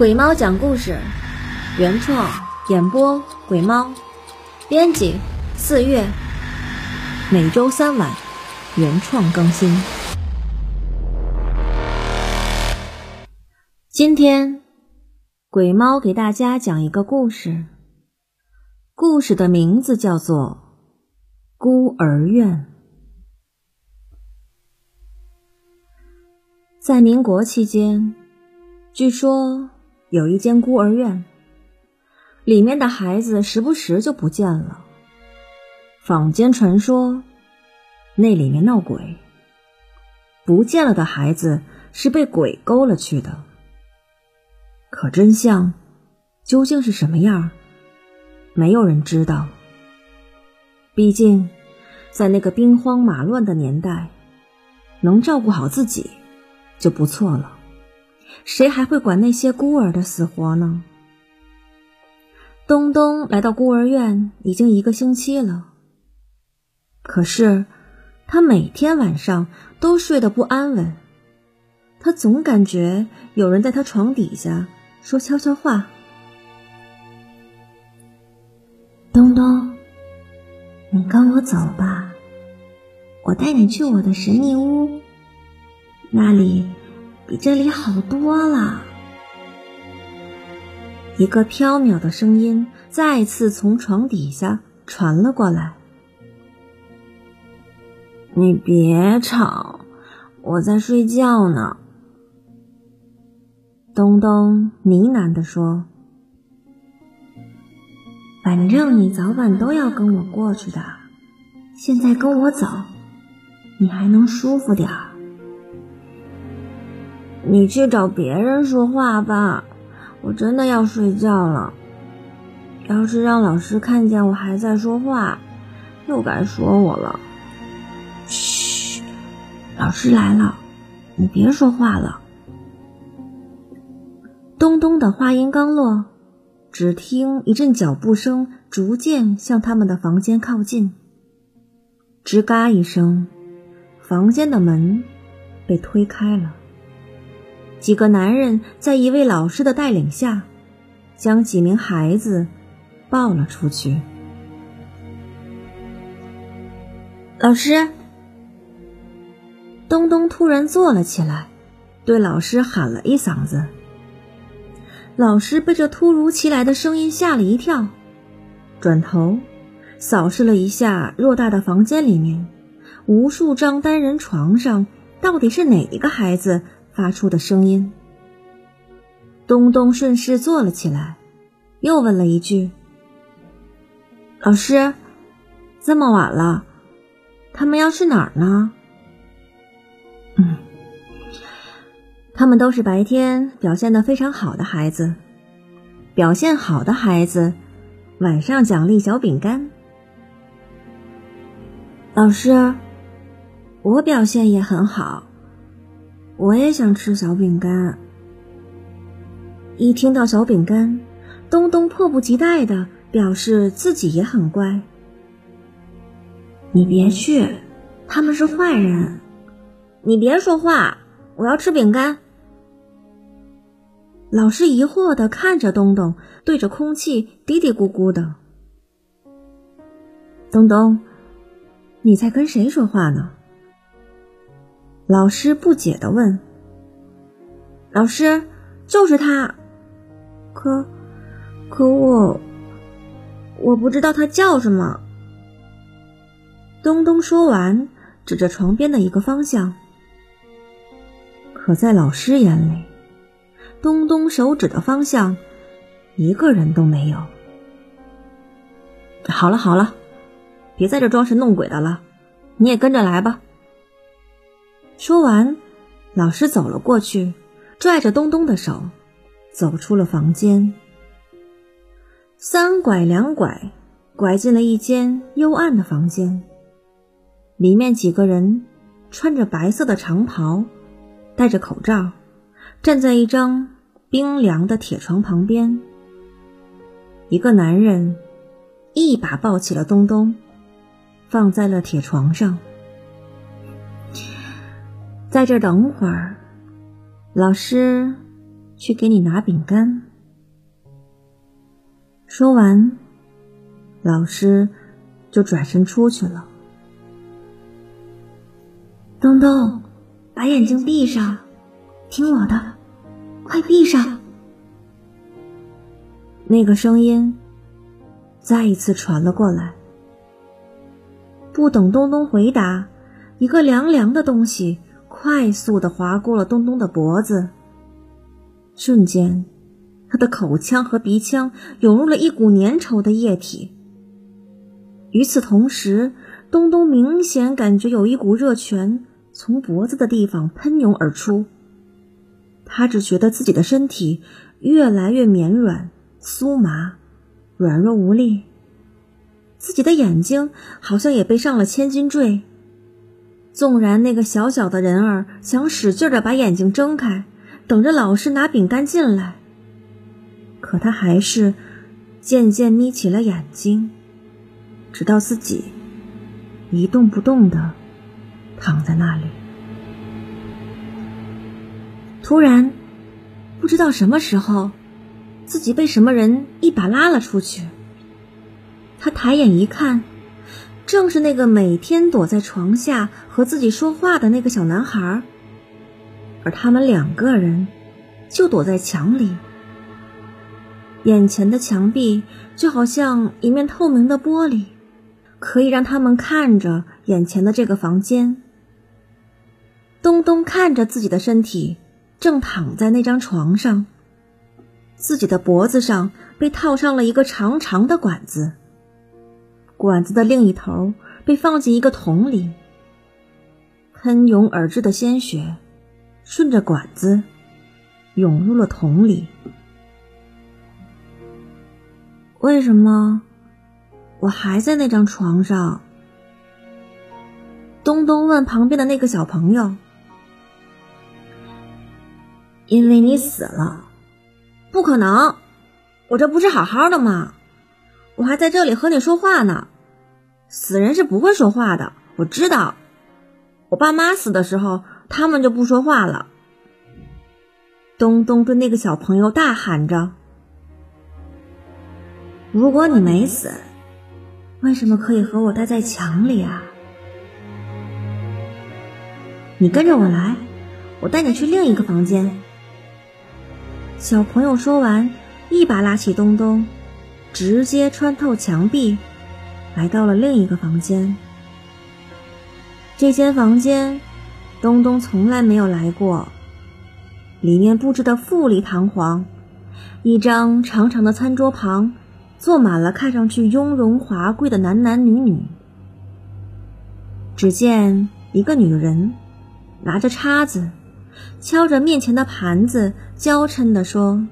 鬼猫讲故事，原创演播鬼猫，编辑四月，每周三晚原创更新。今天鬼猫给大家讲一个故事，故事的名字叫做《孤儿院》。在民国期间，据说有一间孤儿院，里面的孩子时不时就不见了。坊间传说，那里面闹鬼，不见了的孩子是被鬼勾了去的。可真相究竟是什么样，没有人知道。毕竟，在那个兵荒马乱的年代，能照顾好自己。就不错了，谁还会管那些孤儿的死活呢？东东来到孤儿院已经一个星期了，可是他每天晚上都睡得不安稳，他总感觉有人在他床底下说悄悄话。东东，你跟我走吧，我带你去我的神秘屋。那里比这里好多了。一个飘渺的声音再次从床底下传了过来：“你别吵，我在睡觉呢。”东东呢喃地说：“反正你早晚都要跟我过去的，现在跟我走，你还能舒服点儿。”你去找别人说话吧，我真的要睡觉了。要是让老师看见我还在说话，又该说我了。嘘，老师来了，你别说话了。东东的话音刚落，只听一阵脚步声逐渐向他们的房间靠近。吱嘎一声，房间的门被推开了。几个男人在一位老师的带领下，将几名孩子抱了出去。老师，东东突然坐了起来，对老师喊了一嗓子。老师被这突如其来的声音吓了一跳，转头扫视了一下偌大的房间里面，无数张单人床上到底是哪一个孩子？发出的声音，东东顺势坐了起来，又问了一句：“老师，这么晚了，他们要去哪儿呢？”“嗯，他们都是白天表现的非常好的孩子，表现好的孩子晚上奖励小饼干。”“老师，我表现也很好。”我也想吃小饼干。一听到小饼干，东东迫不及待的表示自己也很乖。你别去，他们是坏人。你别说话，我要吃饼干。老师疑惑的看着东东，对着空气嘀嘀咕咕的。东东，你在跟谁说话呢？老师不解的问：“老师，就是他，可，可我，我不知道他叫什么。”东东说完，指着床边的一个方向。可在老师眼里，东东手指的方向，一个人都没有。好了好了，别在这装神弄鬼的了，你也跟着来吧。说完，老师走了过去，拽着东东的手，走出了房间。三拐两拐，拐进了一间幽暗的房间。里面几个人穿着白色的长袍，戴着口罩，站在一张冰凉的铁床旁边。一个男人一把抱起了东东，放在了铁床上。在这等会儿，老师去给你拿饼干。说完，老师就转身出去了。东东，把眼睛闭上，听我的，快闭上。那个声音再一次传了过来。不等东东回答，一个凉凉的东西快速的划过了东东的脖子。瞬间，他的口腔和鼻腔涌入了一股粘稠的液体。与此同时，东东明显感觉有一股热泉从脖子的地方喷涌而出。他只觉得自己的身体越来越绵软、酥麻、软弱无力。自己的眼睛好像也被上了千斤坠。纵然那个小小的人儿想使劲的把眼睛睁开，等着老师拿饼干进来，可他还是渐渐眯起了眼睛，直到自己一动不动的躺在那里。突然，不知道什么时候，自己被什么人一把拉了出去。他抬眼一看，正是那个每天躲在床下和自己说话的那个小男孩，而他们两个人就躲在墙里。眼前的墙壁就好像一面透明的玻璃，可以让他们看着眼前的这个房间。东东看着自己的身体，正躺在那张床上，自己的脖子上被套上了一个长长的管子。管子的另一头被放进一个桶里，喷涌而至的鲜血顺着管子涌入了桶里。为什么我还在那张床上？东东问旁边的那个小朋友：“因为你死了。”不可能，我这不是好好的吗？我还在这里和你说话呢，死人是不会说话的。我知道，我爸妈死的时候，他们就不说话了。东东对那个小朋友大喊着：“如果你没死，为什么可以和我待在墙里啊？你跟着我来，我带你去另一个房间。”小朋友说完，一把拉起东东。直接穿透墙壁，来到了另一个房间。这间房间，东东从来没有来过。里面布置的富丽堂皇，一张长长的餐桌旁，坐满了看上去雍容华贵的男男女女。只见一个女人拿着叉子，敲着面前的盘子，娇嗔地说。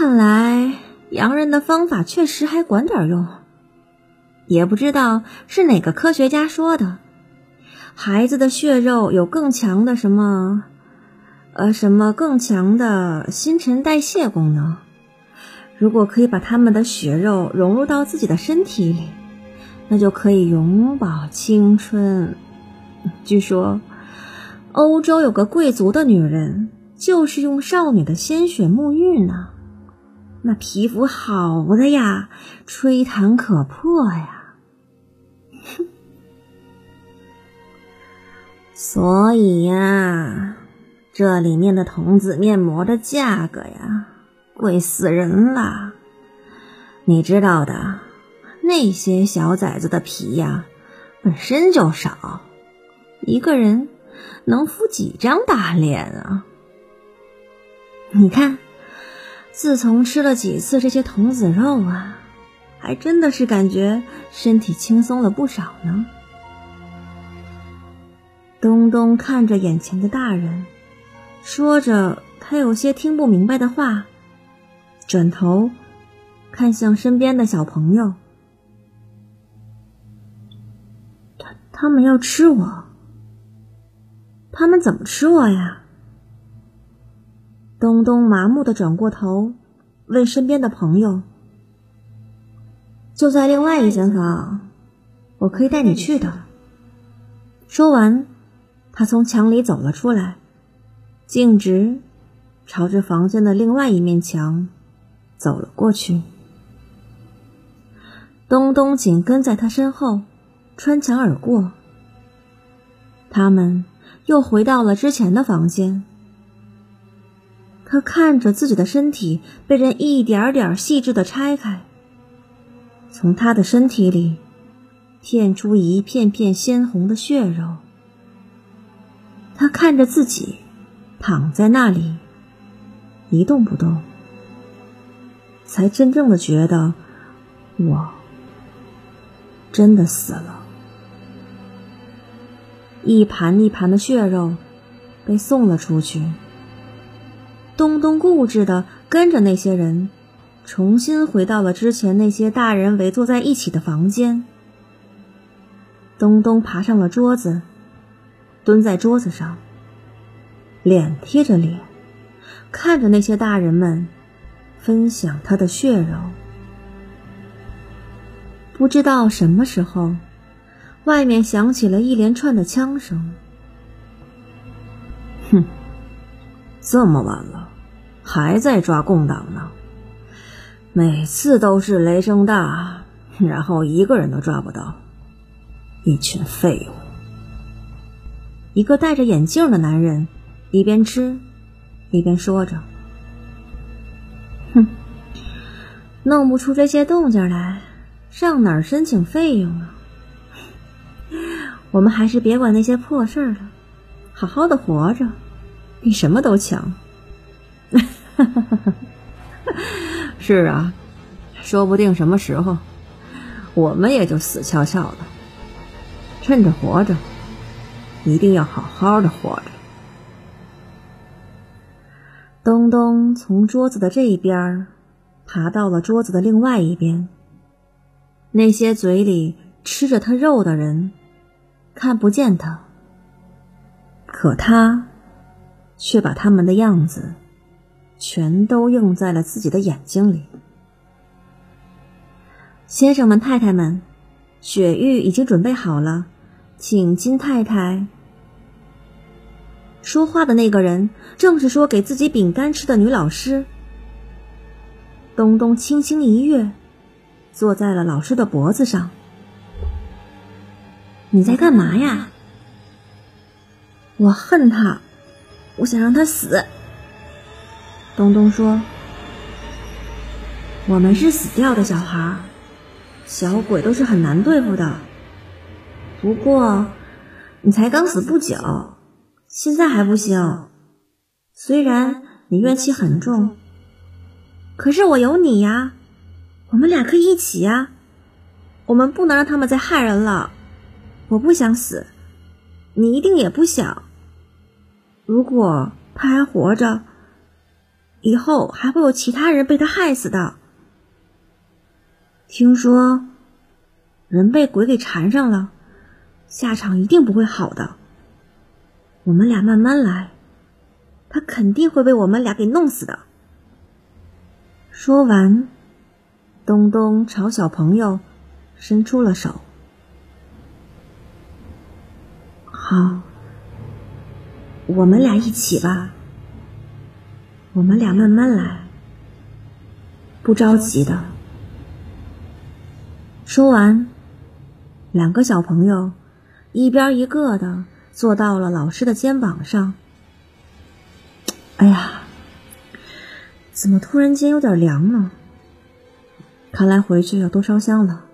看来洋人的方法确实还管点用，也不知道是哪个科学家说的，孩子的血肉有更强的什么，呃，什么更强的新陈代谢功能。如果可以把他们的血肉融入到自己的身体里，那就可以永葆青春。据说，欧洲有个贵族的女人就是用少女的鲜血沐浴呢。那皮肤好的呀，吹弹可破呀！哼，所以呀，这里面的童子面膜的价格呀，贵死人了。你知道的，那些小崽子的皮呀，本身就少，一个人能敷几张大脸啊？你看。自从吃了几次这些童子肉啊，还真的是感觉身体轻松了不少呢。东东看着眼前的大人，说着他有些听不明白的话，转头看向身边的小朋友：“他他们要吃我，他们怎么吃我呀？”东东麻木的转过头，问身边的朋友：“就在另外一间房，我可以带你去的。”说完，他从墙里走了出来，径直朝着房间的另外一面墙走了过去。东东紧跟在他身后，穿墙而过。他们又回到了之前的房间。他看着自己的身体被人一点点细致的拆开，从他的身体里片出一片片鲜红的血肉。他看着自己躺在那里一动不动，才真正的觉得我真的死了。一盘一盘的血肉被送了出去。东东固执的跟着那些人，重新回到了之前那些大人围坐在一起的房间。东东爬上了桌子，蹲在桌子上，脸贴着脸，看着那些大人们分享他的血肉。不知道什么时候，外面响起了一连串的枪声。哼，这么晚了。还在抓共党呢，每次都是雷声大，然后一个人都抓不到，一群废物。一个戴着眼镜的男人一边吃一边说着：“哼，弄不出这些动静来，上哪儿申请费用啊？我们还是别管那些破事了，好好的活着，比什么都强。”哈哈哈哈是啊，说不定什么时候，我们也就死翘翘了。趁着活着，一定要好好的活着。东东从桌子的这一边爬到了桌子的另外一边。那些嘴里吃着他肉的人看不见他，可他却把他们的样子。全都映在了自己的眼睛里。先生们、太太们，雪玉已经准备好了，请金太太。说话的那个人正是说给自己饼干吃的女老师。东东轻轻一跃，坐在了老师的脖子上。你在干嘛呀？我恨他，我想让他死。东东说：“我们是死掉的小孩，小鬼都是很难对付的。不过，你才刚死不久，现在还不行。虽然你怨气很重，可是我有你呀，我们俩可以一起呀。我们不能让他们再害人了。我不想死，你一定也不想。如果他还活着。”以后还会有其他人被他害死的。听说人被鬼给缠上了，下场一定不会好的。我们俩慢慢来，他肯定会被我们俩给弄死的。说完，东东朝小朋友伸出了手。好，我们俩一起吧。我们俩慢慢来，不着急的。说完，两个小朋友一边一个的坐到了老师的肩膀上。哎呀，怎么突然间有点凉呢？看来回去要多烧香了。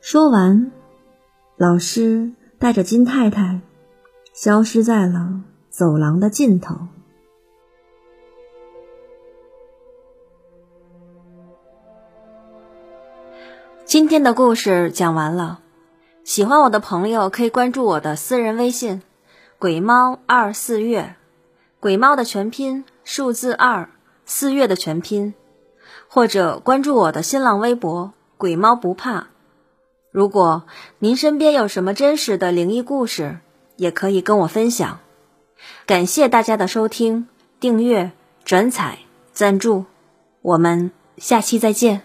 说完，老师带着金太太消失在了走廊的尽头。今天的故事讲完了，喜欢我的朋友可以关注我的私人微信“鬼猫二四月”，鬼猫的全拼数字二四月的全拼，或者关注我的新浪微博“鬼猫不怕”。如果您身边有什么真实的灵异故事，也可以跟我分享。感谢大家的收听、订阅、转采、赞助，我们下期再见。